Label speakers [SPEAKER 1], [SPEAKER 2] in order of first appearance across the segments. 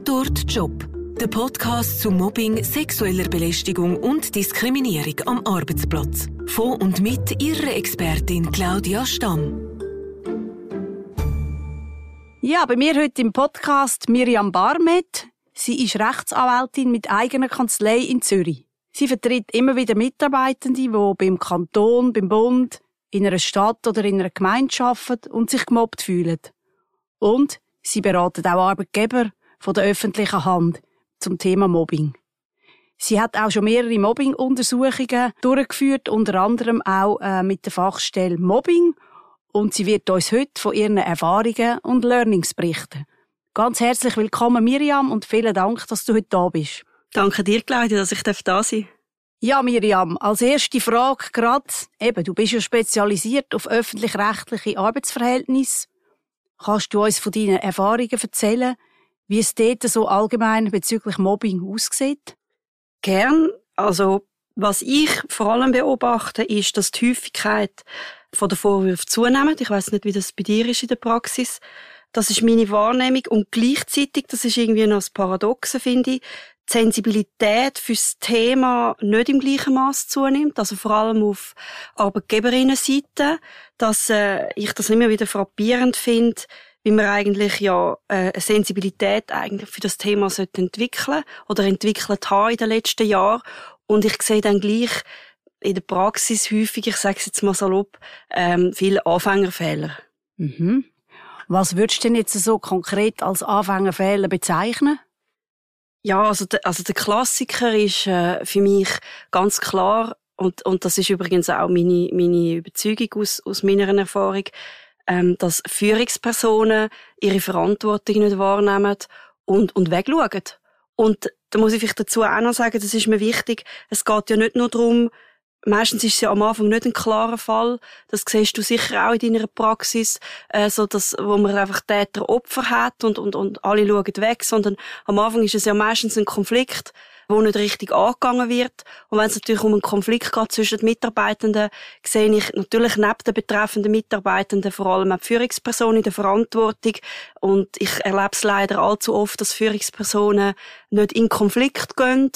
[SPEAKER 1] Tatort Job. Der Podcast zu Mobbing, sexueller Belästigung und Diskriminierung am Arbeitsplatz. Von und mit ihrer Expertin Claudia Stamm.
[SPEAKER 2] Ja, bei mir heute im Podcast Miriam Barmet. Sie ist Rechtsanwältin mit eigener Kanzlei in Zürich. Sie vertritt immer wieder Mitarbeitende, die beim Kanton, beim Bund, in einer Stadt oder in einer Gemeinde arbeiten und sich gemobbt fühlen. Und sie beratet auch Arbeitgeber von der öffentlichen Hand zum Thema Mobbing. Sie hat auch schon mehrere Mobbing-Untersuchungen durchgeführt, unter anderem auch äh, mit der Fachstelle Mobbing. Und sie wird uns heute von ihren Erfahrungen und Learnings berichten. Ganz herzlich willkommen, Miriam, und vielen Dank, dass du heute da bist.
[SPEAKER 3] Danke dir, Claudia, dass ich da sein darf.
[SPEAKER 2] Ja, Miriam, als erste Frage gerade, eben, du bist ja spezialisiert auf öffentlich-rechtliche Arbeitsverhältnisse. Kannst du uns von deinen Erfahrungen erzählen, wie es dort so allgemein bezüglich Mobbing aussieht?
[SPEAKER 3] Gern. Also, was ich vor allem beobachte, ist, dass die Häufigkeit von der Vorwürfe zunimmt. Ich weiß nicht, wie das bei dir ist in der Praxis. Das ist meine Wahrnehmung. Und gleichzeitig, das ist irgendwie noch das Paradoxe, finde ich, die Sensibilität fürs Thema nicht im gleichen Maß zunimmt, also vor allem auf Arbeitgeberinnenseite, dass äh, ich das immer wieder frappierend finde, wie man eigentlich ja äh, eine Sensibilität eigentlich für das Thema sollte entwickeln oder entwickelt haben in den letzten Jahren. Und ich sehe dann gleich in der Praxis häufig, ich sage es jetzt mal salopp, ähm, viele Anfängerfehler.
[SPEAKER 2] Mhm. Was würdest du denn jetzt so konkret als Anfängerfehler bezeichnen?
[SPEAKER 3] Ja, also der, also der Klassiker ist äh, für mich ganz klar und und das ist übrigens auch meine meine Überzeugung aus aus meiner Erfahrung ähm, dass Führungspersonen ihre Verantwortung nicht wahrnehmen und, und wegschauen. Und da muss ich vielleicht dazu auch noch sagen, das ist mir wichtig, es geht ja nicht nur darum, Meistens ist es ja am Anfang nicht ein klarer Fall. Das siehst du sicher auch in deiner Praxis, äh, so dass, wo man einfach Täter-Opfer hat und, und, und alle schauen weg, sondern am Anfang ist es ja meistens ein Konflikt, wo nicht richtig angegangen wird. Und wenn es natürlich um einen Konflikt geht zwischen den Mitarbeitenden, sehe ich natürlich neben den betreffenden Mitarbeitenden vor allem auch die Führungsperson in der Verantwortung. Und ich erlebe es leider allzu oft, dass Führungspersonen nicht in Konflikt gehen,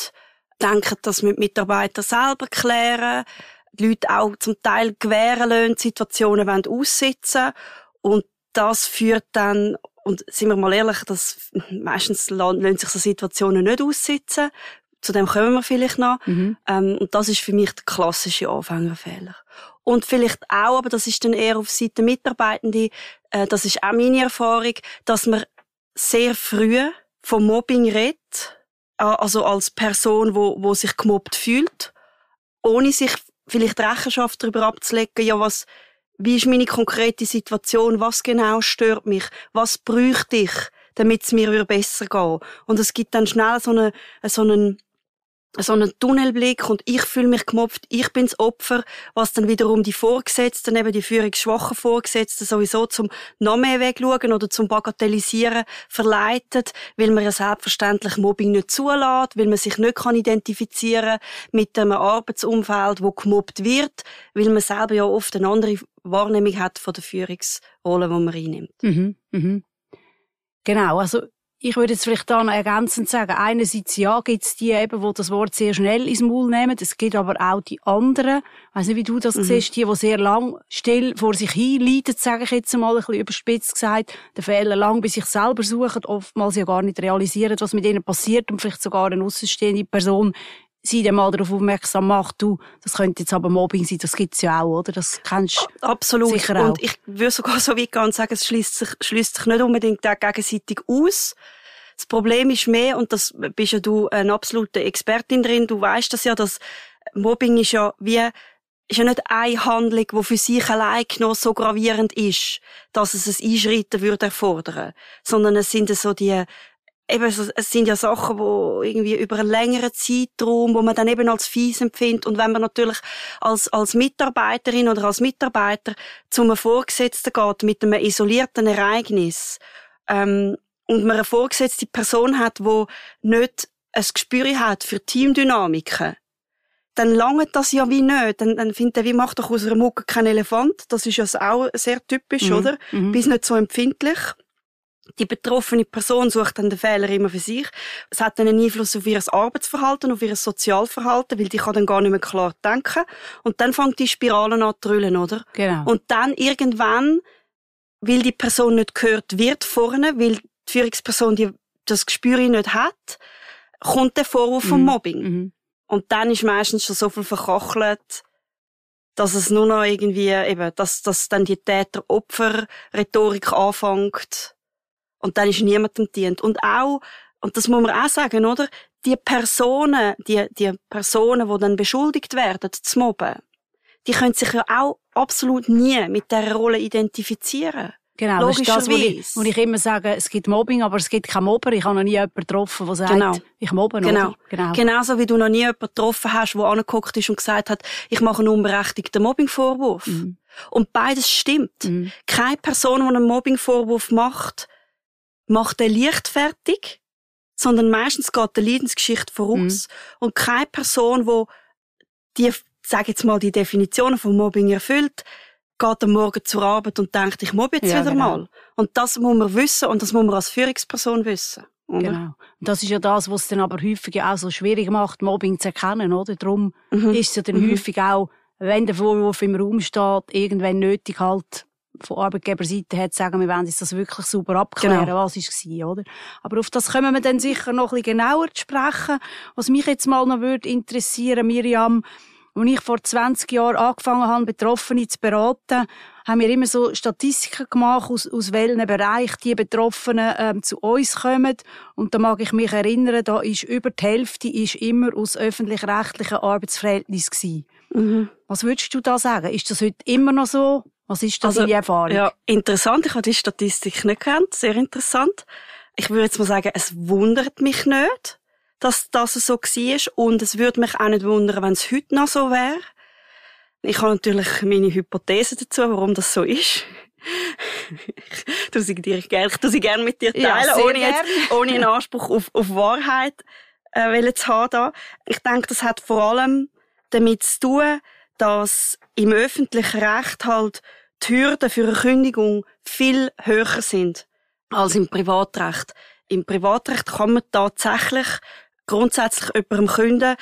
[SPEAKER 3] denken, dass wir die Mitarbeiter selber klären, die Leute auch zum Teil gewähren lassen, Situationen wollen aussitzen und das führt dann und sind wir mal ehrlich, dass meistens lassen sich so Situationen nicht aussitzen, zu dem kommen wir vielleicht noch. Mhm. Ähm, und das ist für mich der klassische Anfängerfehler. Und vielleicht auch, aber das ist dann eher auf Seite Mitarbeitende, äh, das ist auch meine Erfahrung, dass man sehr früh vom Mobbing redet, also als Person, wo, wo sich gemobbt fühlt, ohne sich vielleicht Rechenschaft darüber abzulegen, ja, was, wie ist meine konkrete Situation, was genau stört mich, was bräuchte ich, damit es mir besser geht. Und es gibt dann schnell so, eine, so einen so einen Tunnelblick und ich fühle mich gemobbt, ich bin das Opfer, was dann wiederum die Vorgesetzten, eben die führungsschwachen Vorgesetzten sowieso zum noch mehr wegschauen oder zum Bagatellisieren verleitet, weil man ja selbstverständlich Mobbing nicht zulässt, weil man sich nicht kann identifizieren mit einem Arbeitsumfeld, wo gemobbt wird, weil man selber ja oft eine andere Wahrnehmung hat von der Führungsrolle, die man einnimmt.
[SPEAKER 2] Mhm, mhm. Genau, also ich würde jetzt vielleicht da noch ergänzend sagen, einerseits ja, gibt es die eben, die das Wort sehr schnell ins Maul nehmen. Es gibt aber auch die anderen, ich weiss nicht, wie du das mhm. siehst, die, die sehr lang still vor sich hin leiden, sage ich jetzt mal ein bisschen überspitzt gesagt, den Fehler lang bei sich selber suchen, oftmals ja gar nicht realisieren, was mit ihnen passiert und vielleicht sogar eine außenstehende Person sie dann mal darauf aufmerksam macht, du, das könnte jetzt aber Mobbing sein, das gibt's ja auch, oder? Das kennst du
[SPEAKER 3] Absolut.
[SPEAKER 2] sicher auch.
[SPEAKER 3] Und ich würde sogar so weit gehen und sagen, es schließt sich, schließt sich nicht unbedingt gegenseitig aus. Das Problem ist mehr, und das bist ja du eine absolute Expertin drin, du weißt das ja, dass Mobbing ist ja wie ist ja nicht eine Handlung, die für sich allein genommen so gravierend ist, dass es ein Einschreiten würde erfordern, sondern es sind so die eben, es sind ja Sachen, wo irgendwie über einen längeren Zeitraum, wo man dann eben als fies empfindet. Und wenn man natürlich als, als Mitarbeiterin oder als Mitarbeiter zu einem Vorgesetzten geht mit einem isolierten Ereignis, ähm, und man eine vorgesetzte Person hat, wo nicht ein Gespür hat für Teamdynamiken, dann langt das ja wie nicht. Dann, dann findet er, wie macht doch aus einer Mucke kein Elefant? Das ist ja auch sehr typisch, mhm. oder? Mhm. Bis nicht so empfindlich. Die betroffene Person sucht dann den Fehler immer für sich. Es hat dann einen Einfluss auf ihr Arbeitsverhalten, auf ihr Sozialverhalten, weil die kann dann gar nicht mehr klar denken. Und dann fängt die Spirale an zu drüllen, oder?
[SPEAKER 2] Genau.
[SPEAKER 3] Und dann irgendwann, weil die Person nicht gehört wird vorne, weil die Führungsperson die, das Gespür nicht hat, kommt der Vorwurf vom
[SPEAKER 2] Mhm.
[SPEAKER 3] Mobbing.
[SPEAKER 2] Mhm.
[SPEAKER 3] Und dann ist meistens schon so viel verkachelt, dass es nur noch irgendwie eben, dass, dass dann die Täter-Opfer-Rhetorik anfängt. Und dann ist niemandem dient. Und auch, und das muss man auch sagen, oder? Die Personen, die, die Personen, die dann beschuldigt werden, zu mobben, die können sich ja auch absolut nie mit dieser Rolle identifizieren.
[SPEAKER 2] Genau, das ist das, wo ich,
[SPEAKER 3] Logischerweise.
[SPEAKER 2] wo ich immer sage, es gibt Mobbing, aber es gibt kein Mobber. Ich habe noch nie jemanden getroffen, der sagt,
[SPEAKER 3] Genau.
[SPEAKER 2] ich mobbe,
[SPEAKER 3] Genau.
[SPEAKER 2] oder? Genau.
[SPEAKER 3] Genauso wie du noch nie jemanden getroffen hast, der angeguckt ist und gesagt hat, ich mache einen unberechtigten Mobbingvorwurf.
[SPEAKER 2] Mhm.
[SPEAKER 3] Und beides stimmt.
[SPEAKER 2] Mhm.
[SPEAKER 3] Keine Person, die einen Mobbingvorwurf macht, macht den leichtfertig, sondern meistens geht die Leidensgeschichte voraus. Und keine Person, die die, sag jetzt mal, die Definition von Mobbing erfüllt, geht am Morgen zur Arbeit und denkt, ich mobbe jetzt
[SPEAKER 2] Ja,
[SPEAKER 3] wieder
[SPEAKER 2] genau.
[SPEAKER 3] mal. Und das muss man wissen und das muss man als Führungsperson wissen. Oder?
[SPEAKER 2] Genau. Und das ist ja das, was es dann aber häufig auch so schwierig macht, Mobbing zu erkennen, oder? Darum
[SPEAKER 3] Mhm.
[SPEAKER 2] ist es ja dann
[SPEAKER 3] Mhm.
[SPEAKER 2] häufig auch, wenn der Vorwurf im Raum steht, irgendwann nötig halt von Arbeitgeberseite zu sagen, wir wollen das wirklich super abklären,
[SPEAKER 3] Genau.
[SPEAKER 2] was ist war, oder? Aber auf das kommen wir dann sicher noch ein bisschen genauer zu sprechen. Was mich jetzt mal noch würde interessieren, Miriam, als ich vor 20 Jahren angefangen habe, Betroffene zu beraten, haben wir immer so Statistiken gemacht, aus, aus welchen Bereich die Betroffenen ähm, zu uns kommen. Und da mag ich mich erinnern, da ist über die Hälfte ist immer aus öffentlich-rechtlichen Arbeitsverhältnissen gewesen.
[SPEAKER 3] Mhm.
[SPEAKER 2] Was würdest du da sagen? Ist das heute immer noch so? Was ist da
[SPEAKER 3] Also,
[SPEAKER 2] deine Erfahrung?
[SPEAKER 3] Ja, interessant. Ich habe die Statistik nicht gekannt. Sehr interessant. Ich würde jetzt mal sagen, es wundert mich nicht, dass das so war. Und es würde mich auch nicht wundern, wenn es heute noch so wäre. Ich habe natürlich meine Hypothese dazu, warum das so ist. ich tue sie dir gerne, ich tue sie gerne mit dir
[SPEAKER 2] Ja,
[SPEAKER 3] teilen,
[SPEAKER 2] sehr
[SPEAKER 3] ohne, jetzt, ohne einen Anspruch auf, auf Wahrheit äh, zu haben. Da. Ich denke, das hat vor allem damit zu tun, dass im öffentlichen Recht halt die Hürden für eine Kündigung viel höher sind als im Privatrecht. Im Privatrecht kann man tatsächlich grundsätzlich jemandem künden,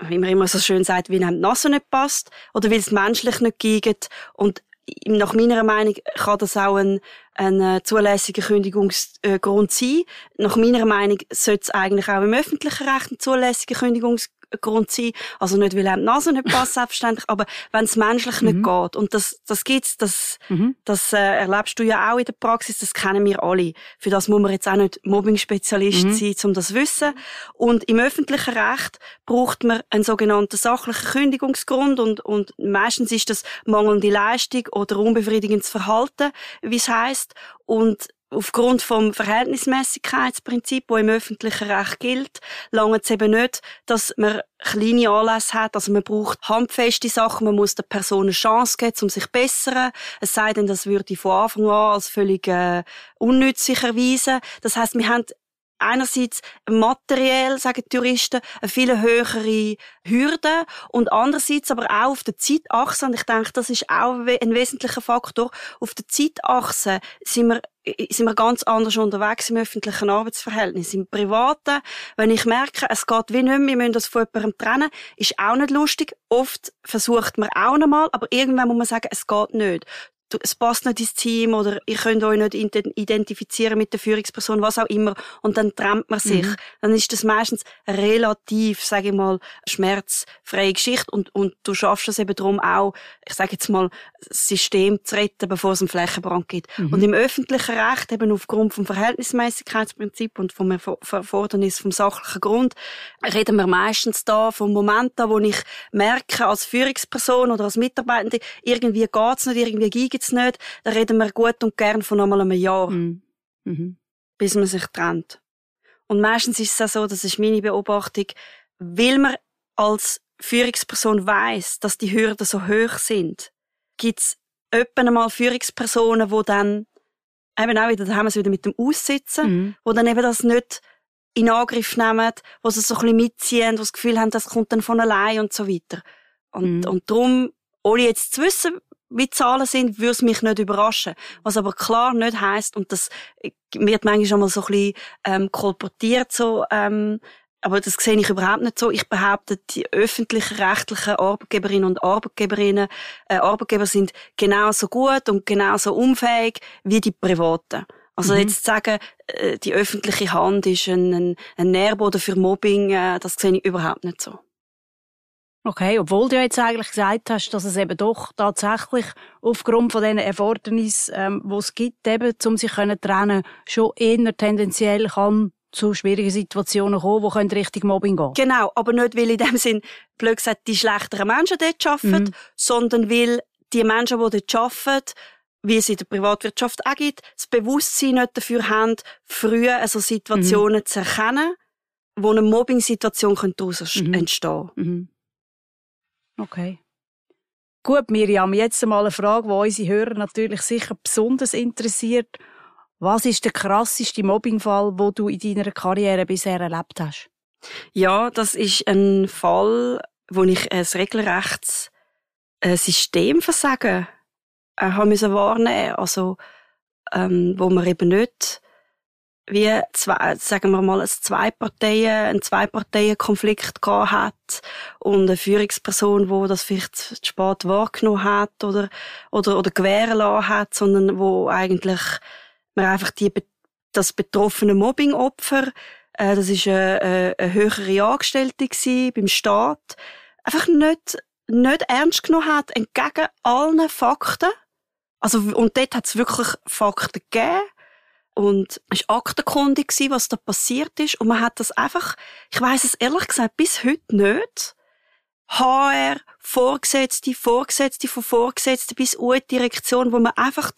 [SPEAKER 3] wie man immer so schön sagt, weil einem die Nase nicht passt oder weil es menschlich nicht geht. Und nach meiner Meinung kann das auch ein, ein äh, zulässiger Kündigungsgrund sein. Nach meiner Meinung sollte es eigentlich auch im öffentlichen Recht ein zulässiger Kündigungsgrund sein. Also nicht, weil einem die Nase nicht passt, selbstverständlich, aber wenn es menschlich nicht geht. Und das, das gibt's, das,
[SPEAKER 2] Mhm.
[SPEAKER 3] das äh, erlebst du ja auch in der Praxis, das kennen wir alle. Für das muss man jetzt auch nicht Mobbing-Spezialist
[SPEAKER 2] Mhm.
[SPEAKER 3] sein, um das zu wissen. Und im öffentlichen Recht braucht man einen sogenannten sachlichen Kündigungsgrund und, und meistens ist das mangelnde Leistung oder unbefriedigendes Verhalten, wie es heisst. Und aufgrund vom Verhältnismäßigkeitsprinzip, das im öffentlichen Recht gilt, lange es eben nicht, dass man kleine Anlässe hat. Also man braucht handfeste Sachen, man muss der Person eine Chance geben, um sich zu bessern. Es sei denn, das würde von Anfang an als völlig äh, unnützlich erweisen. Das heißt, wir haben einerseits materiell, sagen die Juristen, eine viel höhere Hürde und andererseits aber auch auf der Zeitachse, und ich denke, das ist auch ein wesentlicher Faktor, auf der Zeitachse sind wir sind wir ganz anders unterwegs im öffentlichen Arbeitsverhältnis. Im Privaten, wenn ich merke, es geht wie nicht mehr, wir müssen das von jemandem trennen, ist auch nicht lustig. Oft versucht man auch noch mal, aber irgendwann muss man sagen, es geht nicht es passt nicht ins Team oder ihr könnt euch nicht ident- identifizieren mit der Führungsperson, was auch immer. Und dann trennt man sich. Dann ist das meistens relativ, sage ich mal, schmerzfreie Geschichte und, und du schaffst es eben darum auch, ich sage jetzt mal, das System zu retten, bevor es einen Flächenbrand gibt. Und im öffentlichen Recht eben aufgrund vom Verhältnismäßigkeitsprinzip und vom Erfor- Erfordernis vom sachlichen Grund reden wir meistens da vom Moment an, wo ich merke, als Führungsperson oder als Mitarbeitende, irgendwie geht's nicht, irgendwie geht's nicht, da reden wir gut und gern von einmal einem Jahr,
[SPEAKER 2] Mhm. Mhm.
[SPEAKER 3] bis man sich trennt. Und meistens ist es auch so, das ist meine Beobachtung, weil man als Führungsperson weiß, dass die Hürden so hoch sind, gibt's etwa einmal Führungspersonen, wo dann eben auch wieder, da haben wir es wieder mit dem Aussitzen,
[SPEAKER 2] Mhm.
[SPEAKER 3] wo dann eben das nicht in Angriff nehmen, wo sie so ein bisschen mitziehen, wo das Gefühl haben, das kommt dann von allein und so weiter. Und,
[SPEAKER 2] Mhm.
[SPEAKER 3] und darum, ohne jetzt zu wissen, wie Zahlen sind, würde es mich nicht überraschen. Was aber klar nicht heißt und das wird manchmal schon mal so ein bisschen ähm, kolportiert, so, ähm, aber das sehe ich überhaupt nicht so. Ich behaupte, die öffentlichen rechtlichen Arbeitgeberinnen und Arbeitgeberinnen, äh, Arbeitgeber sind genauso gut und genauso unfähig wie die privaten. Also mhm. jetzt zu sagen, äh, die öffentliche Hand ist ein, ein, ein Nährboden für Mobbing, äh, das sehe ich überhaupt nicht so.
[SPEAKER 2] Okay, obwohl du jetzt eigentlich gesagt hast, dass es eben doch tatsächlich aufgrund von diesen Erfordernissen, ähm, die es gibt, eben, um sich können trennen, schon eher tendenziell kann zu schwierigen Situationen kommen, die können Richtung Mobbing gehen.
[SPEAKER 3] Genau, aber nicht, weil in dem Sinn, blöd gesagt, die schlechteren Menschen dort arbeiten, mhm. sondern weil die Menschen, die dort arbeiten, wie es in der Privatwirtschaft auch gibt, das Bewusstsein nicht dafür haben, früh also Situationen mhm. zu erkennen, wo eine Mobbing-Situation daraus mhm. entstehen mhm.
[SPEAKER 2] Okay. Gut, Miriam, jetzt einmal eine Frage, die unsere Hörer natürlich sicher besonders interessiert. Was ist der krasseste Mobbingfall, wo du in deiner Karriere bisher erlebt hast?
[SPEAKER 3] Ja, das ist ein Fall, wo ich ein regelrechtes äh, Systemversagen äh, haben müssen wahrnehmen. Also, ähm, wo man eben nicht wie zwei, sagen wir mal, ein Zwei-Parteien, ein Zwei-Parteien-Konflikt gehabt hat und eine Führungsperson, wo das vielleicht zu spät wahrgenommen hat oder, oder, oder gewähren lassen hat, sondern wo eigentlich man einfach die, das betroffene Mobbing-Opfer, äh, das ist eine, eine, eine höhere Angestellte gewesen, beim Staat, einfach nicht, nicht ernst genommen hat, entgegen allen Fakten, also, und dort hat es wirklich Fakten gegeben. Und es war aktenkundig, was da passiert ist. Und man hat das einfach, ich weiss es ehrlich gesagt bis heute nicht. HR, Vorgesetzte, Vorgesetzte von Vorgesetzten bis U-Direktion, wo man einfach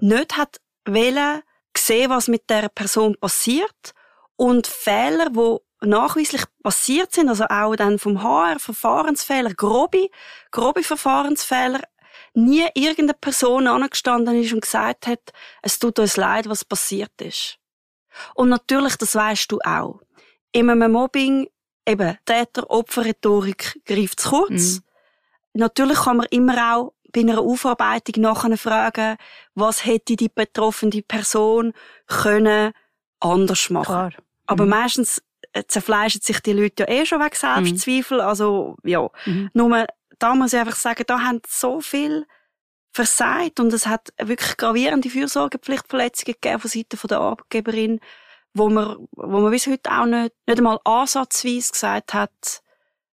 [SPEAKER 3] nicht hat wollen sehen, was mit der Person passiert. Und Fehler, wo nachweislich passiert sind, also auch dann vom HR, Verfahrensfehler, grobe, grobe Verfahrensfehler, nie irgendeine Person angestanden ist und gesagt hat, es tut uns leid, was passiert ist. Und natürlich, das weißt du auch. In einem Mobbing, eben, Täter-Opfer-Rhetorik greift zu kurz. Mhm. Natürlich kann man immer auch bei einer Aufarbeitung nachher fragen, was hätte die betroffene Person können anders machen. Klar. Aber mhm. meistens äh, zerfleischen sich die Leute ja eh schon wegen Selbstzweifel. Mhm. Also, ja. Mhm. Nur, da muss ich einfach sagen, da haben so viel versagt und es hat wirklich gravierende Fürsorgepflichtverletzungen gegeben von Seiten der Arbeitgeberin, wo man, wo man bis heute auch nicht, nicht einmal ansatzweise gesagt hat,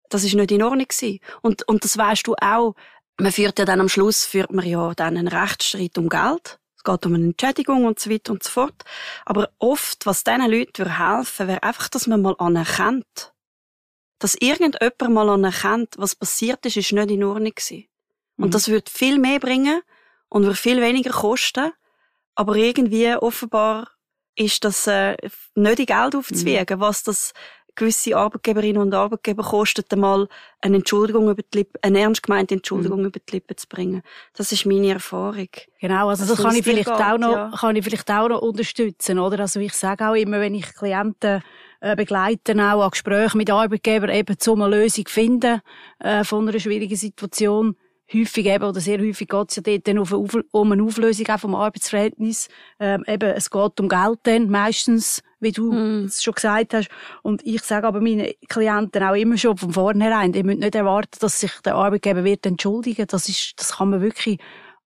[SPEAKER 3] das ist nicht in Ordnung gewesen. Und, und das weißt du auch. Man führt ja dann am Schluss, führt man ja dann einen Rechtsstreit um Geld. Es geht um eine Entschädigung und so weiter und so fort. Aber oft, was diesen Leuten helfen wäre einfach, dass man mal anerkennt, dass irgendjemand mal anerkennt, was passiert ist, ist nicht in Ordnung gewesen. Und mhm. das würde viel mehr bringen und würde viel weniger kosten. Aber irgendwie offenbar ist das äh, nicht in Geld aufzuwiegen, mhm. was das gewisse Arbeitgeberinnen und Arbeitgeber kostet, einmal eine Entschuldigung über die Lippen, eine ernst gemeinte Entschuldigung mhm. über die Lippen zu bringen. Das ist meine Erfahrung.
[SPEAKER 2] Genau, also das, das kann ich vielleicht geht, auch noch, ja. kann ich vielleicht auch noch unterstützen, oder? Also ich sage auch immer, wenn ich Klienten begleiten, auch an Gesprächen mit Arbeitgebern, eben um eine Lösung finden, äh, von einer schwierigen Situation, häufig eben, oder sehr häufig geht es ja dort dann um eine Auflösung auch vom Arbeitsverhältnis. Ähm, eben, es geht um Geld dann, meistens, wie du mm. es schon gesagt hast. Und ich sage aber meinen Klienten auch immer schon von vornherein, die müssen nicht erwarten, dass sich der Arbeitgeber wird entschuldigen. Das ist, das kann man wirklich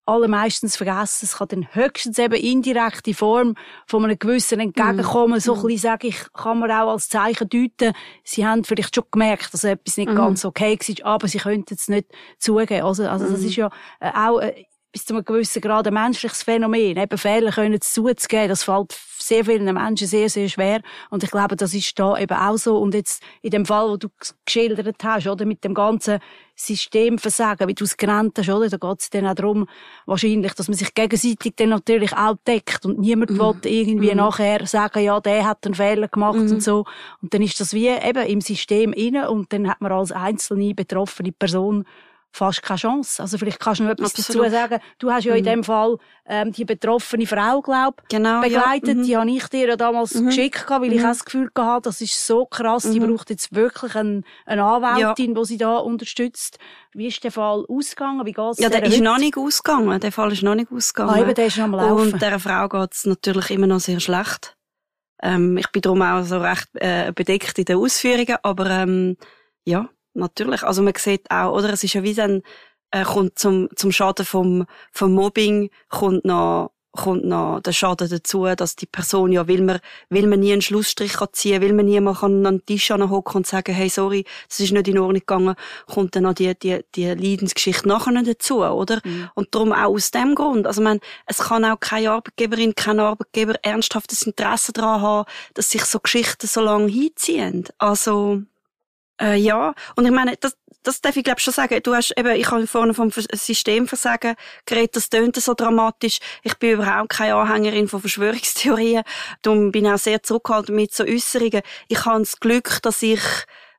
[SPEAKER 2] allermeistens vergessen. Es kann dann höchstens eben indirekt in Form von einem gewissen Entgegenkommen, mm. so ein bisschen, sage ich, kann man auch als Zeichen deuten. Sie haben vielleicht schon gemerkt, dass etwas nicht mm. ganz okay war, aber sie könnten es nicht zugeben. Also, also mm. das ist ja äh, auch äh, bis zu einem gewissen Grad ein menschliches Phänomen. Eben Fehler können zuzugeben, das fällt sehr vielen Menschen sehr, sehr schwer. Und ich glaube, das ist da eben auch so. Und jetzt in dem Fall, wo du geschildert hast, oder, mit dem ganzen Systemversagen, wie du es genannt hast, oder, da geht es dann auch darum, wahrscheinlich, dass man sich gegenseitig dann natürlich auch deckt und niemand mm. will irgendwie mm. nachher sagen, ja, der hat einen Fehler gemacht mm. und so. Und dann ist das wie eben im System inne und dann hat man als einzelne betroffene Person fast keine Chance. Also vielleicht kannst du noch etwas
[SPEAKER 3] Absolut.
[SPEAKER 2] dazu sagen. Du hast ja in
[SPEAKER 3] Mhm.
[SPEAKER 2] dem Fall ähm, die betroffene Frau, glaub,
[SPEAKER 3] Genau,
[SPEAKER 2] begleitet.
[SPEAKER 3] Ja. Mhm.
[SPEAKER 2] Die habe ich dir ja damals
[SPEAKER 3] Mhm.
[SPEAKER 2] geschickt, weil ich
[SPEAKER 3] Mhm.
[SPEAKER 2] auch das Gefühl hatte, das ist so krass, die
[SPEAKER 3] Mhm.
[SPEAKER 2] braucht jetzt wirklich ein, eine Anwältin, die sie da unterstützt. Wie ist der Fall ausgegangen? Wie geht's
[SPEAKER 3] Ja, der
[SPEAKER 2] der
[SPEAKER 3] ist
[SPEAKER 2] heute?
[SPEAKER 3] noch nicht ausgegangen. Der Fall ist noch nicht ausgegangen.
[SPEAKER 2] Ah, eben, der ist noch am Laufen.
[SPEAKER 3] Und dieser Frau geht's natürlich immer noch sehr schlecht. Ähm, ich bin darum auch so recht äh, bedeckt in den Ausführungen, aber ähm, ja, natürlich. Also man sieht auch, oder es ist ja wie dann äh, kommt zum zum Schaden vom vom Mobbing kommt noch kommt noch der Schaden dazu, dass die Person ja, will man, will man nie einen Schlussstrich kann ziehen, will man nie mal an den Tisch hocken und sagen, hey, sorry, das ist nicht in Ordnung gegangen, kommt dann noch die, die, die Leidensgeschichte nachher dazu, oder?
[SPEAKER 2] Mhm.
[SPEAKER 3] Und darum auch aus dem Grund. Also, man, es kann auch keine Arbeitgeberin, kein Arbeitgeber ernsthaftes Interesse daran haben, dass sich so Geschichten so lange hinziehen. Also, äh, ja. Und ich meine, das, das darf ich glaube schon sagen. Du hast eben, ich habe vorne vom Vers- Systemversagen geredet, das tönt so dramatisch. Ich bin überhaupt keine Anhängerin von Verschwörungstheorien. Darum bin ich auch sehr zurückhaltend mit so Äußerungen. Ich habe das Glück, dass ich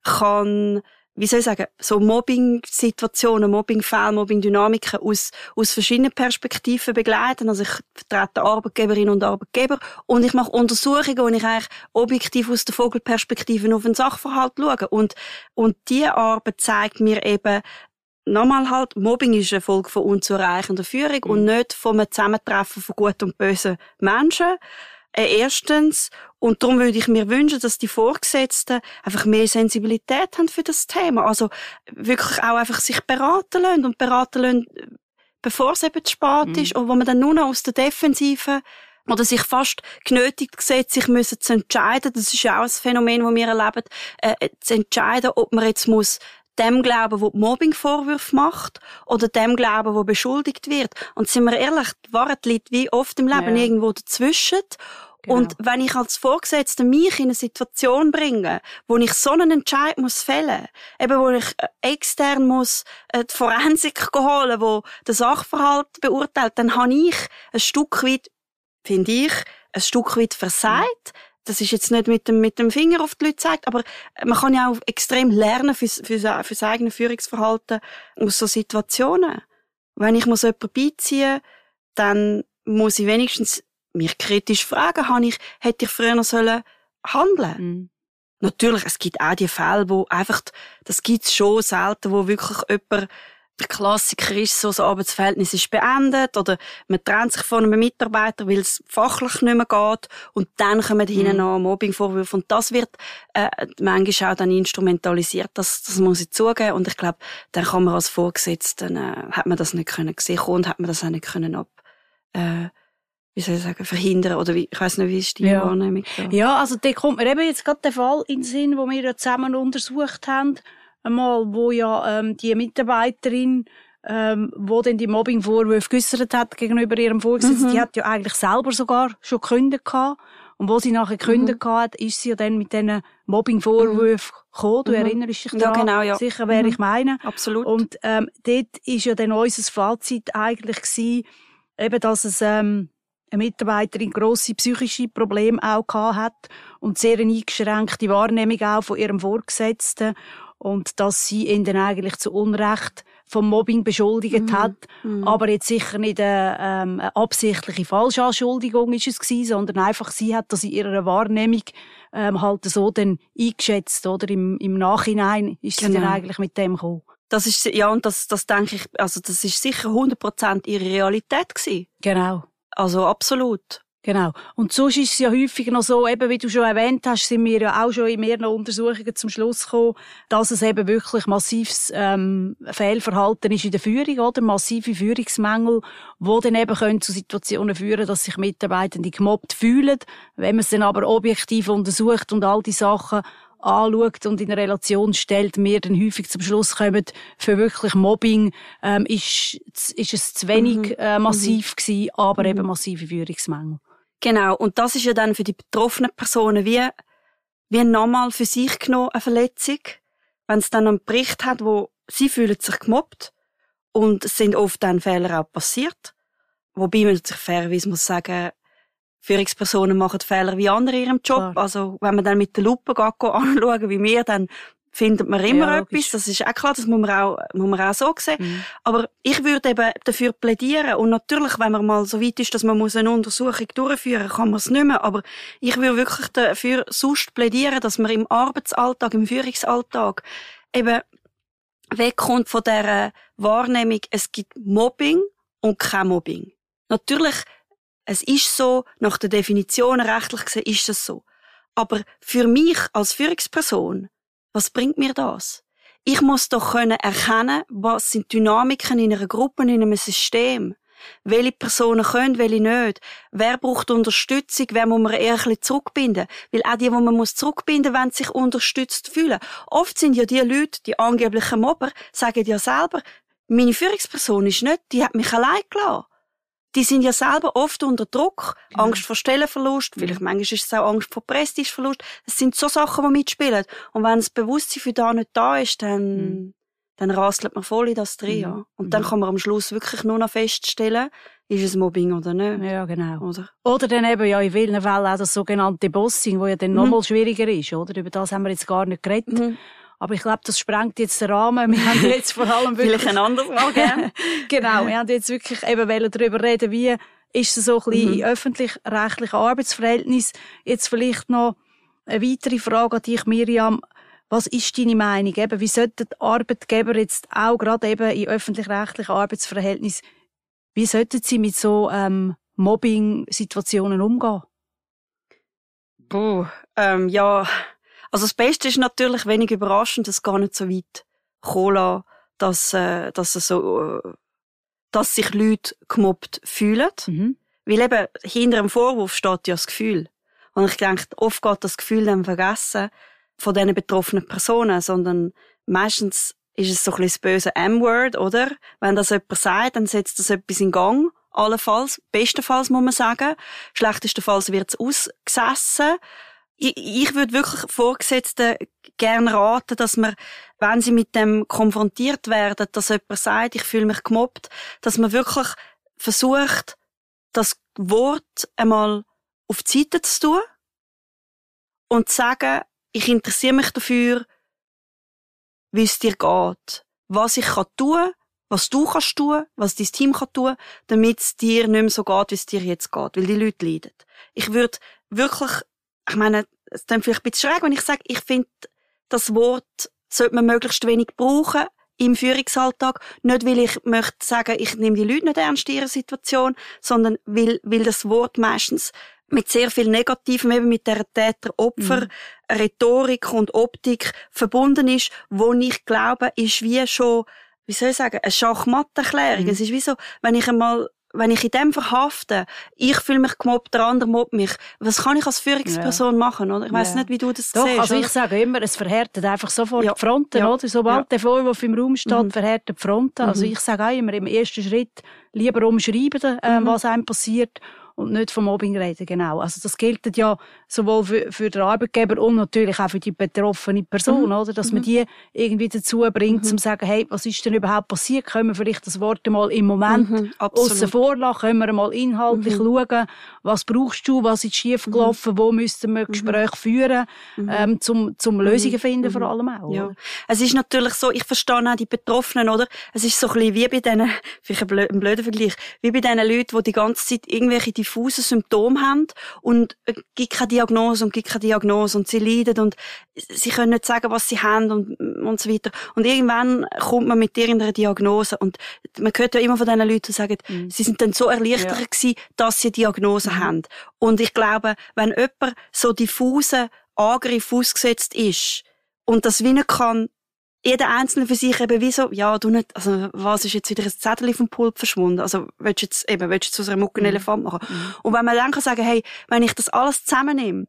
[SPEAKER 3] kann, wie soll ich sagen, so Mobbing-Situationen, Mobbing-Fälle, Mobbing-Dynamiken aus, aus verschiedenen Perspektiven begleiten. Also ich vertrete Arbeitgeberinnen und Arbeitgeber und ich mache Untersuchungen, wo ich eigentlich objektiv aus der Vogelperspektive auf den Sachverhalt schaue. Und, und diese Arbeit zeigt mir eben, Nochmal halt, Mobbing ist eine Folge von unzureichender Führung und nicht einem Zusammentreffen von guten und bösen Menschen. Äh, erstens. Und darum würde ich mir wünschen, dass die Vorgesetzten einfach mehr Sensibilität haben für das Thema. Also wirklich auch einfach sich beraten lassen und beraten lassen, bevor es eben zu spät
[SPEAKER 2] Mhm.
[SPEAKER 3] ist und wo man dann nur noch aus der Defensive oder sich fast genötigt sieht, sich müssen zu entscheiden. Das ist ja auch ein Phänomen, das wir erleben, äh, zu entscheiden, ob man jetzt muss dem glauben, wo Mobbing-Vorwürfe macht, oder dem glauben, wo beschuldigt wird. Und sind wir ehrlich, die Wahrheit liegt wie oft im Leben
[SPEAKER 2] Ja.
[SPEAKER 3] irgendwo dazwischen.
[SPEAKER 2] Genau.
[SPEAKER 3] Und wenn ich als Vorgesetzte mich in eine Situation bringe, wo ich so einen Entscheid muss fällen, eben wo ich äh, extern muss äh, die Forensik holen, wo den Sachverhalt beurteilt, dann habe ich ein Stück weit, finde ich, ein Stück weit versagt. Das ist jetzt nicht mit dem, mit dem Finger auf die Leute gezeigt, aber man kann ja auch extrem lernen fürs, fürs, fürs eigene Führungsverhalten aus so Situationen. Wenn ich muss jemanden beiziehen, dann muss ich wenigstens mich kritisch fragen, habe ich, hätte ich früher sollen handeln?
[SPEAKER 2] Mhm.
[SPEAKER 3] Natürlich, es gibt auch die Fälle, wo einfach, das gibt's schon selten, wo wirklich jemand, der Klassiker ist, so das Arbeitsverhältnis ist beendet oder man trennt sich von einem Mitarbeiter, weil es fachlich nicht mehr geht und dann kommen
[SPEAKER 2] Mhm.
[SPEAKER 3] hinten noch Mobbingvorwürfe und das wird äh, manchmal auch dann instrumentalisiert, das, das muss ich zugeben und ich glaube, dann kann man als Vorgesetzten, äh, hat man das nicht können sehen und hat man das auch nicht können ab, äh, wie soll ich sagen, verhindern oder wie, ich weiß nicht, wie ist die
[SPEAKER 2] Ja.
[SPEAKER 3] Wahrnehmung da?
[SPEAKER 2] Ja, also da kommt mir eben jetzt gerade der Fall in den Sinn, wo wir ja zusammen untersucht haben, einmal, wo ja ähm, die Mitarbeiterin, ähm, wo dann die Mobbingvorwürfe geäussert hat gegenüber ihrem Vorgesetzten,
[SPEAKER 3] Mhm.
[SPEAKER 2] die hat ja eigentlich selber sogar schon gekündigt gehabt. Und wo sie nachher gekündigt hat, ist sie ja dann mit diesen Mobbingvorwürfen gekommen. Du
[SPEAKER 3] Mhm.
[SPEAKER 2] erinnerst dich
[SPEAKER 3] Ja,
[SPEAKER 2] daran?
[SPEAKER 3] genau, ja.
[SPEAKER 2] Sicher, wer
[SPEAKER 3] Mhm.
[SPEAKER 2] ich meine.
[SPEAKER 3] Absolut.
[SPEAKER 2] Und ähm, dort ist ja dann unser Fazit eigentlich gewesen, eben, dass es ähm, eine Mitarbeiterin grosse psychische Probleme auch gehabt hat und sehr eine eingeschränkte Wahrnehmung auch von ihrem Vorgesetzten und dass sie ihn dann eigentlich zu Unrecht vom Mobbing beschuldigt
[SPEAKER 3] Mhm.
[SPEAKER 2] hat.
[SPEAKER 3] Mhm.
[SPEAKER 2] Aber jetzt sicher nicht eine, ähm, eine absichtliche Falschanschuldigung ist es gewesen, sondern einfach sie hat das in ihrer Wahrnehmung ähm, halt so dann eingeschätzt, oder? Im, im Nachhinein ist sie
[SPEAKER 3] Genau.
[SPEAKER 2] dann eigentlich mit dem gekommen.
[SPEAKER 3] Das ist, ja, und das, das denke ich, also das ist sicher 100% ihre Realität gewesen.
[SPEAKER 2] Genau.
[SPEAKER 3] Also absolut.
[SPEAKER 2] Genau. Und sonst ist es ja häufig noch so, eben wie du schon erwähnt hast, sind wir ja auch schon in mehreren Untersuchungen zum Schluss gekommen, dass es eben wirklich massives ähm, Fehlverhalten ist in der Führung, oder? Massive Führungsmängel, wo dann eben können zu Situationen führen, dass sich Mitarbeitende gemobbt fühlen. Wenn man es dann aber objektiv untersucht und all die Sachen anschaut und in Relation stellt, wir dann häufig zum Schluss kommen, für wirklich Mobbing ähm, ist, ist es zu wenig
[SPEAKER 3] Mhm.
[SPEAKER 2] äh, massiv gewesen, aber
[SPEAKER 3] Mhm.
[SPEAKER 2] eben massive Führungsmängel.
[SPEAKER 3] Genau. Und das ist ja dann für die betroffenen Personen wie, wie nochmal für sich genommen eine Verletzung. Wenn es dann einen Bericht hat, wo sie fühlen sich gemobbt und es sind oft dann Fehler auch passiert. Wobei man sich fairerweise muss sagen, Führungspersonen machen Fehler wie andere in ihrem Job.
[SPEAKER 2] Klar.
[SPEAKER 3] Also, wenn man dann mit der Lupe geht, anschauen, wie wir, dann findet man immer
[SPEAKER 2] Ja,
[SPEAKER 3] etwas. Das ist auch klar, das muss man auch, muss man auch so sehen.
[SPEAKER 2] Mhm.
[SPEAKER 3] Aber ich würde eben dafür plädieren. Und natürlich, wenn man mal so weit ist, dass man muss eine Untersuchung durchführen muss, kann man es nicht mehr. Aber ich würde wirklich dafür sonst plädieren, dass man im Arbeitsalltag, im Führungsalltag eben wegkommt von der Wahrnehmung, es gibt Mobbing und kein Mobbing. Natürlich, es ist so, nach der Definition rechtlich gesehen ist es so. Aber für mich als Führungsperson, was bringt mir das? Ich muss doch können erkennen, was sind Dynamiken in einer Gruppe, in einem System. Welche Personen können, welche nicht. Wer braucht Unterstützung, wer muss man eher ein bisschen zurückbinden. Weil auch die, die man muss zurückbinden wollen sich unterstützt fühlen. Oft sind ja die Leute, die angeblichen Mobber, sagen ja selber, meine Führungsperson ist nicht, die hat mich allein gelassen. Die sind ja selber oft unter Druck. Angst vor Stellenverlust, vielleicht manchmal ist es auch Angst vor Prestigeverlust. Es sind so Sachen, die mitspielen. Und wenn das Bewusstsein für da nicht da ist, dann,
[SPEAKER 2] Mhm.
[SPEAKER 3] dann rastelt man voll in das drin.
[SPEAKER 2] Mhm.
[SPEAKER 3] Ja. Und dann
[SPEAKER 2] Mhm.
[SPEAKER 3] kann man am Schluss wirklich nur noch feststellen, ist es Mobbing oder nicht.
[SPEAKER 2] Ja, genau.
[SPEAKER 3] Oder?
[SPEAKER 2] Oder dann eben ja in vielen Fällen auch das sogenannte Bossing, wo ja dann
[SPEAKER 3] Mhm.
[SPEAKER 2] noch mal schwieriger ist, oder? Über das haben wir jetzt gar nicht geredet. Aber ich glaube, das sprengt jetzt den Rahmen. Wir haben jetzt vor allem wirklich...
[SPEAKER 3] Vielleicht ein anderes Mal gerne.
[SPEAKER 2] genau, wir haben jetzt wirklich eben wollen darüber reden, wie ist es so ein bisschen
[SPEAKER 3] Mhm.
[SPEAKER 2] in öffentlich-rechtlichen Arbeitsverhältnis. Jetzt vielleicht noch eine weitere Frage an dich, Miriam. Was ist deine Meinung? Eben, wie sollten die Arbeitgeber jetzt auch gerade eben in öffentlich-rechtlichen Arbeitsverhältnissen, wie sollten sie mit so ähm, Mobbing-Situationen umgehen?
[SPEAKER 3] Puh, ähm, ja, also das Beste ist natürlich wenig überraschend, dass es gar nicht so weit lassen, dass, äh, dass es so, äh, dass sich Leute gemobbt fühlen.
[SPEAKER 2] Mhm.
[SPEAKER 3] Weil eben hinter dem Vorwurf steht ja das Gefühl. Und ich denke, oft geht das Gefühl dann vergessen von diesen betroffenen Personen, sondern meistens ist es so ein bisschen das böse M-Word, oder? Wenn das jemand sagt, dann setzt das etwas in Gang. Allenfalls, bestenfalls muss man sagen. Schlechtestenfalls wird es ausgesessen. Ich, ich würde wirklich Vorgesetzten gerne raten, dass man, wenn sie mit dem konfrontiert werden, dass jemand sagt, ich fühle mich gemobbt, dass man wirklich versucht, das Wort einmal auf die Seite zu tun und zu sagen, ich interessiere mich dafür, wie es dir geht, was ich kann tun, was du kannst tun, was dein Team kann tun, damit es dir nicht mehr so geht, wie es dir jetzt geht, weil die Leute leiden. Ich würde wirklich, ich meine, es klingt vielleicht ein bisschen schräg, wenn ich sage, ich finde, das Wort sollte man möglichst wenig brauchen im Führungsalltag. Nicht, weil ich möchte sagen, ich nehme die Leute nicht ernst in ihrer Situation, sondern weil, weil das Wort meistens mit sehr viel Negativem, eben mit der Täter-Opfer-Rhetorik und Optik verbunden ist, wo ich glaube, ist wie schon, wie soll ich sagen, eine Schachmatterklärung.
[SPEAKER 2] Mhm.
[SPEAKER 3] Es ist wie so, wenn ich einmal wenn ich in dem verhafte, ich fühle mich gemobbt, der andere mobbt mich, was kann ich als Führungsperson machen, oder? Ich weiß
[SPEAKER 2] Ja.
[SPEAKER 3] nicht, wie du das
[SPEAKER 2] Doch,
[SPEAKER 3] siehst.
[SPEAKER 2] also
[SPEAKER 3] oder?
[SPEAKER 2] ich sage immer, es verhärtet einfach sofort
[SPEAKER 3] Ja.
[SPEAKER 2] die Fronten,
[SPEAKER 3] Ja.
[SPEAKER 2] oder? Sobald
[SPEAKER 3] Ja.
[SPEAKER 2] der Vorwurf im Raum steht,
[SPEAKER 3] Mhm.
[SPEAKER 2] verhärtet die Fronten. Also
[SPEAKER 3] Mhm.
[SPEAKER 2] ich sage auch immer, im ersten Schritt lieber umschreiben, äh,
[SPEAKER 3] Mhm.
[SPEAKER 2] was einem passiert und nicht vom Mobbing reden, genau. Also das gilt ja sowohl für, für den Arbeitgeber und natürlich auch für die betroffene Person,
[SPEAKER 3] Mhm.
[SPEAKER 2] oder? Dass man
[SPEAKER 3] Mhm.
[SPEAKER 2] die irgendwie dazu bringt,
[SPEAKER 3] Mhm.
[SPEAKER 2] zum zu sagen, hey, was ist denn überhaupt passiert? Können wir vielleicht das Wort mal im Moment
[SPEAKER 3] Mhm,
[SPEAKER 2] aussen
[SPEAKER 3] absolut.
[SPEAKER 2] vor lassen? Können wir mal inhaltlich
[SPEAKER 3] Mhm.
[SPEAKER 2] schauen, was brauchst du, was ist schiefgelaufen, wo müssten wir Gespräche führen,
[SPEAKER 3] Mhm.
[SPEAKER 2] ähm, zum, zum Lösungen finden
[SPEAKER 3] Mhm.
[SPEAKER 2] vor allem auch.
[SPEAKER 3] Ja.
[SPEAKER 2] oder?
[SPEAKER 3] Es ist natürlich so, ich verstehe auch die Betroffenen, oder? Es ist so ein bisschen wie bei diesen, vielleicht ein blöder Vergleich, wie bei diesen Leuten, die die ganze Zeit irgendwelche diffusen Symptome haben und es gibt keine Diagnose und gibt keine Diagnose und sie leiden und sie können nicht sagen, was sie haben und, und so weiter. Und irgendwann kommt man mit irgendeiner Diagnose und man hört ja immer von diesen Leuten, die sagen,
[SPEAKER 2] Mhm.
[SPEAKER 3] sie sind dann so erleichtert
[SPEAKER 2] Ja.
[SPEAKER 3] gewesen, dass sie eine Diagnose haben. Und ich glaube, wenn jemand so diffusen Angriff ausgesetzt ist und das wie nicht kann, jeder Einzelne für sich eben wie so, ja, du nicht, also, was ist jetzt wieder ein Zettel vom Pult verschwunden? Also, willst du jetzt eben, willst du zu so einem Mucken
[SPEAKER 2] Mhm.
[SPEAKER 3] Elefant machen?
[SPEAKER 2] Mhm.
[SPEAKER 3] Und wenn man dann kann sagen, hey, wenn ich das alles zusammennehme,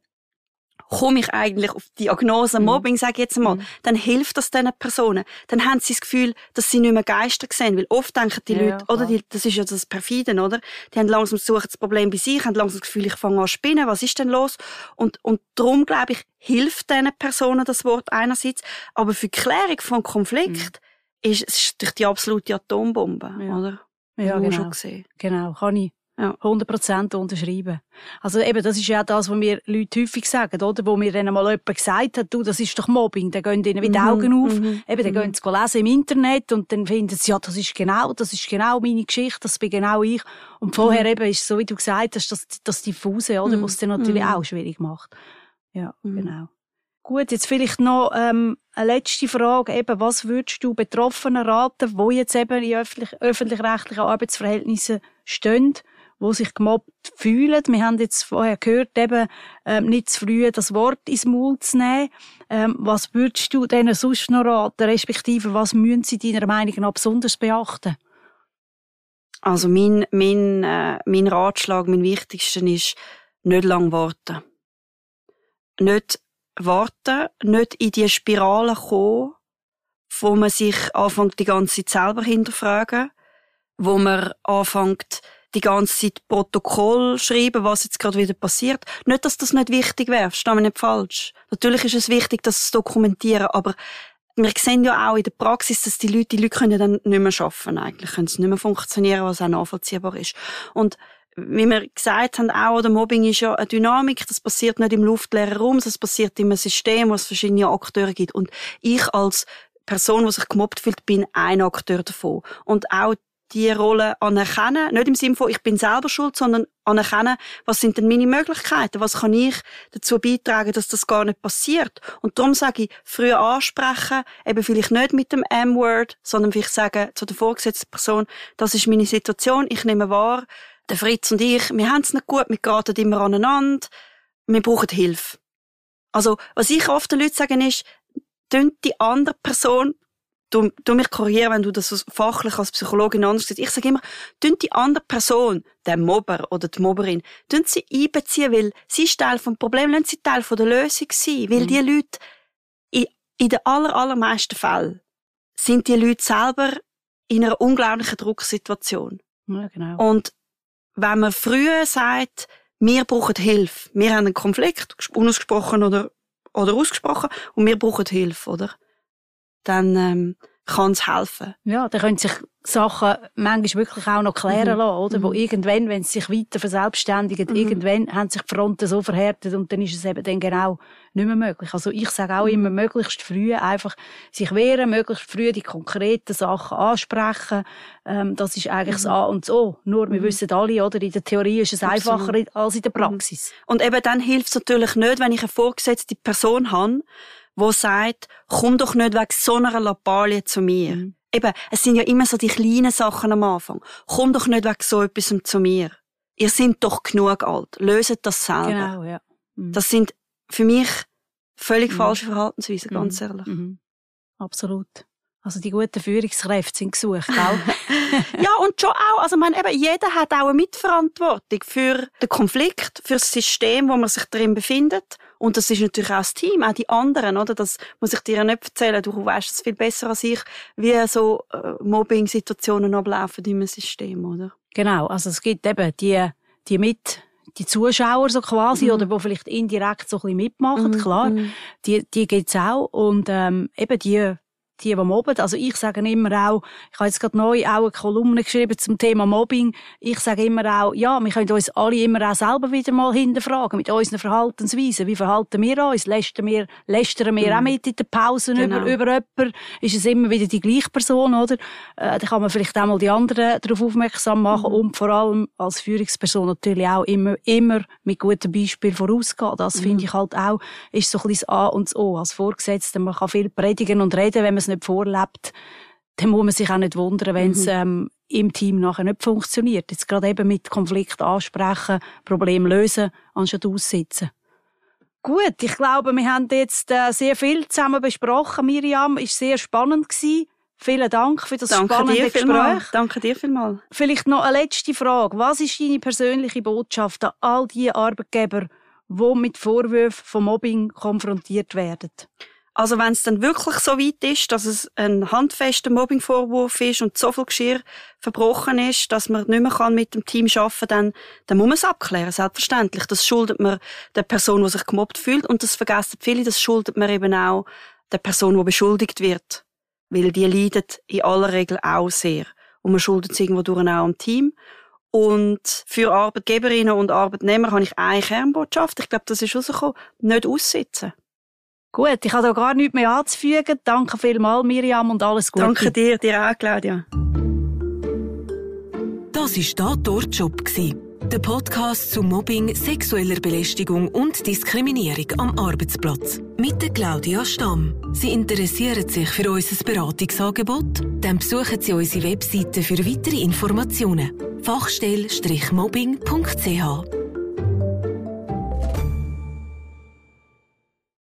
[SPEAKER 3] komme ich eigentlich auf die Diagnose
[SPEAKER 2] Mhm.
[SPEAKER 3] Mobbing, sage ich jetzt mal,
[SPEAKER 2] Mhm.
[SPEAKER 3] dann hilft das diesen Personen. Dann haben sie das Gefühl, dass sie nicht mehr Geister sehen, weil oft denken die
[SPEAKER 2] Ja,
[SPEAKER 3] Leute, oder die, das ist ja das Perfiden, oder? Die haben langsam suchen das Problem bei sich, haben langsam das Gefühl, ich fange an zu spinnen, was ist denn los? Und, und darum, glaube ich, hilft diesen Personen das Wort einerseits, aber für die Klärung von Konflikt ist es ist durch die absolute Atombombe,
[SPEAKER 2] Ja.
[SPEAKER 3] oder?
[SPEAKER 2] Ja, genau.
[SPEAKER 3] schon gesehen.
[SPEAKER 2] Genau, kann ich Ja. 100% unterschreiben. Also eben, das ist ja das, was mir Leute häufig sagen, oder? Wo mir dann mal jemand gesagt hat, du, das ist doch Mobbing, dann gehen ihnen wie die mhm. Augen auf. Mhm. Eben, dann mhm. gehen sie lesen im Internet und dann finden sie, ja, das ist genau, das ist genau meine Geschichte, das bin genau ich. Und vorher mhm. eben ist so, wie du gesagt hast, das, das Diffuse, oder? Mhm. Was es dann natürlich mhm. auch schwierig macht. Ja, genau. Gut, jetzt vielleicht noch ähm, eine letzte Frage. Eben, was würdest du Betroffenen raten, die jetzt eben in öffentlich, öffentlich-rechtlichen Arbeitsverhältnissen stehen, wo sich gemobbt fühlen? Wir haben jetzt vorher gehört, eben ähm, nicht zu früh das Wort ins Maul zu nehmen. Ähm, was würdest du denen sonst noch raten, respektive was müssen sie deiner Meinung nach besonders beachten?
[SPEAKER 3] Also mein, mein, äh, mein Ratschlag, mein wichtigster ist, nicht lang warten. Nicht warten, nicht in die Spirale kommen, wo man sich anfängt, die ganze Zeit selber hinterfragen, wo man anfängt, die ganze Zeit Protokoll schreiben, was jetzt gerade wieder passiert. Nicht, dass das nicht wichtig wäre, verstehe mich nicht falsch. Natürlich ist es wichtig, dass es dokumentieren, aber wir sehen ja auch in der Praxis, dass die Leute, die Leute können dann nicht mehr arbeiten eigentlich, können es nicht mehr funktionieren, was auch nachvollziehbar ist. Und wie wir gesagt haben, auch, oder Mobbing ist ja eine Dynamik, das passiert nicht im luftleeren Raum, das passiert in einem System, wo es verschiedene Akteure gibt. Und ich als Person, die sich gemobbt fühlt, bin ein Akteur davon. Und auch die Rolle anerkennen, nicht im Sinne von, ich bin selber schuld, sondern anerkennen, was sind denn meine Möglichkeiten, was kann ich dazu beitragen, dass das gar nicht passiert. Und darum sage ich, früher ansprechen, eben vielleicht nicht mit dem M-Word, sondern vielleicht sagen zu der vorgesetzten Person, das ist meine Situation, ich nehme wahr, der Fritz und ich, wir haben es nicht gut, wir geraten immer aneinander, wir brauchen Hilfe. Also, was ich oft den Leuten sage, ist, die andere Person, du, du mich korrigieren, wenn du das fachlich als Psychologin anders siehst. Ich sage immer, die andere Person, der Mobber oder die Mobberin, sie einbeziehen, weil sie ist Teil vom Problem, lassen sie Teil von der Lösung sein, weil mhm. die Leute in, in den aller, allermeisten Fällen sind die Leute selber in einer unglaublichen Drucksituation.
[SPEAKER 2] Ja, genau.
[SPEAKER 3] Und wenn man früher sagt, wir brauchen Hilfe, wir haben einen Konflikt, unausgesprochen oder, oder ausgesprochen, und wir brauchen Hilfe, oder? Dann ähm, kann es helfen.
[SPEAKER 2] Ja, dann können sich Sachen manchmal wirklich auch noch klären mhm. lassen, oder? Mhm. Wo irgendwann, wenn sie sich weiter verselbstständigen, mhm. irgendwann haben sich die Fronten so verhärtet und dann ist es eben dann genau nicht mehr möglich. Also ich sage auch mhm. immer, möglichst früh einfach sich wehren, möglichst früh die konkreten Sachen ansprechen. Ähm, das ist eigentlich das mhm. A und das O. Nur, wir mhm. wissen alle, oder? In der Theorie ist es Absolut. einfacher als in der Praxis.
[SPEAKER 3] Und eben dann hilft es natürlich nicht, wenn ich eine vorgesetzte Person habe, die sagt, komm doch nicht wegen so einer Lappalie zu mir eben, es sind ja immer so die kleinen Sachen am Anfang. Komm doch nicht wegen so etwas zu mir. Ihr seid doch genug alt. Löset das selber.
[SPEAKER 2] Genau, ja.
[SPEAKER 3] Mhm. Das sind für mich völlig mhm. falsche Verhaltensweisen, ganz mhm. ehrlich.
[SPEAKER 2] Mhm. Absolut. Also die guten Führungskräfte sind gesucht, auch.
[SPEAKER 3] ja, und schon auch, also man eben, jeder hat auch eine Mitverantwortung für den Konflikt, für das System, wo man sich drin befindet. Und das ist natürlich auch das Team, auch die anderen, oder? Das muss ich dir ja nicht erzählen. Du weißt es viel besser als ich, wie so äh, Mobbing-Situationen ablaufen in einem System, oder?
[SPEAKER 2] Genau. Also es gibt eben die, die mit, die Zuschauer so quasi, mhm. oder wo vielleicht indirekt so ein bisschen mitmachen, mhm. klar. Mhm. Die, die gibt's auch. Und, ähm, eben die, die, die mobben. Also ich sage immer auch, ich habe jetzt gerade neu auch eine Kolumne geschrieben zum Thema Mobbing. Ich sage immer auch, ja, wir können uns alle immer auch selber wieder mal hinterfragen mit unseren Verhaltensweisen. Wie verhalten wir uns? Lästern wir, lästern wir mhm. auch mit in den Pausen genau. über, über jemanden? Ist es immer wieder die gleiche Person, oder? Äh, da kann man vielleicht auch mal die anderen darauf aufmerksam machen mhm. und vor allem als Führungsperson natürlich auch immer, immer mit gutem Beispiel vorausgehen. Das mhm. finde ich halt auch, ist so ein bisschen das A und das O. Als Vorgesetzter, man kann viel predigen und reden, wenn man es nicht vorlebt, dann muss man sich auch nicht wundern, wenn es mhm. ähm, im Team nachher nicht funktioniert. Jetzt gerade eben mit Konflikt ansprechen, Problem lösen, anstatt aussitzen. Gut, ich glaube, wir haben jetzt äh, sehr viel zusammen besprochen. Miriam, ist sehr spannend gewesen. Vielen Dank für das
[SPEAKER 3] Danke
[SPEAKER 2] spannende Gespräch.
[SPEAKER 3] Vielmal. Danke dir vielmals.
[SPEAKER 2] Vielleicht noch eine letzte Frage. Was ist deine persönliche Botschaft an all die Arbeitgeber, die mit Vorwürfen von Mobbing konfrontiert werden?
[SPEAKER 3] Also wenn es dann wirklich so weit ist, dass es ein handfester Mobbingvorwurf ist und so viel Geschirr verbrochen ist, dass man nicht mehr mit dem Team arbeiten kann, dann, dann muss man es abklären, selbstverständlich. Das schuldet man der Person, die sich gemobbt fühlt und das vergessen viele, das schuldet man eben auch der Person, die beschuldigt wird. Weil die leidet in aller Regel auch sehr. Und man schuldet es irgendwo durch auch am Team. Und für Arbeitgeberinnen und Arbeitnehmer habe ich eine Kernbotschaft. Ich glaube, das ist rausgekommen. Nicht aussitzen.
[SPEAKER 2] Gut, ich habe da gar nichts mehr anzufügen. Danke vielmals, Miriam, und alles Gute.
[SPEAKER 3] Danke dir, dir auch, Claudia.
[SPEAKER 1] Das war «Da dort Job». Der Podcast zu Mobbing, sexueller Belästigung und Diskriminierung am Arbeitsplatz. Mit der Claudia Stamm. Sie interessieren sich für unser Beratungsangebot? Dann besuchen Sie unsere Webseite für weitere Informationen. fachstell-mobbing.ch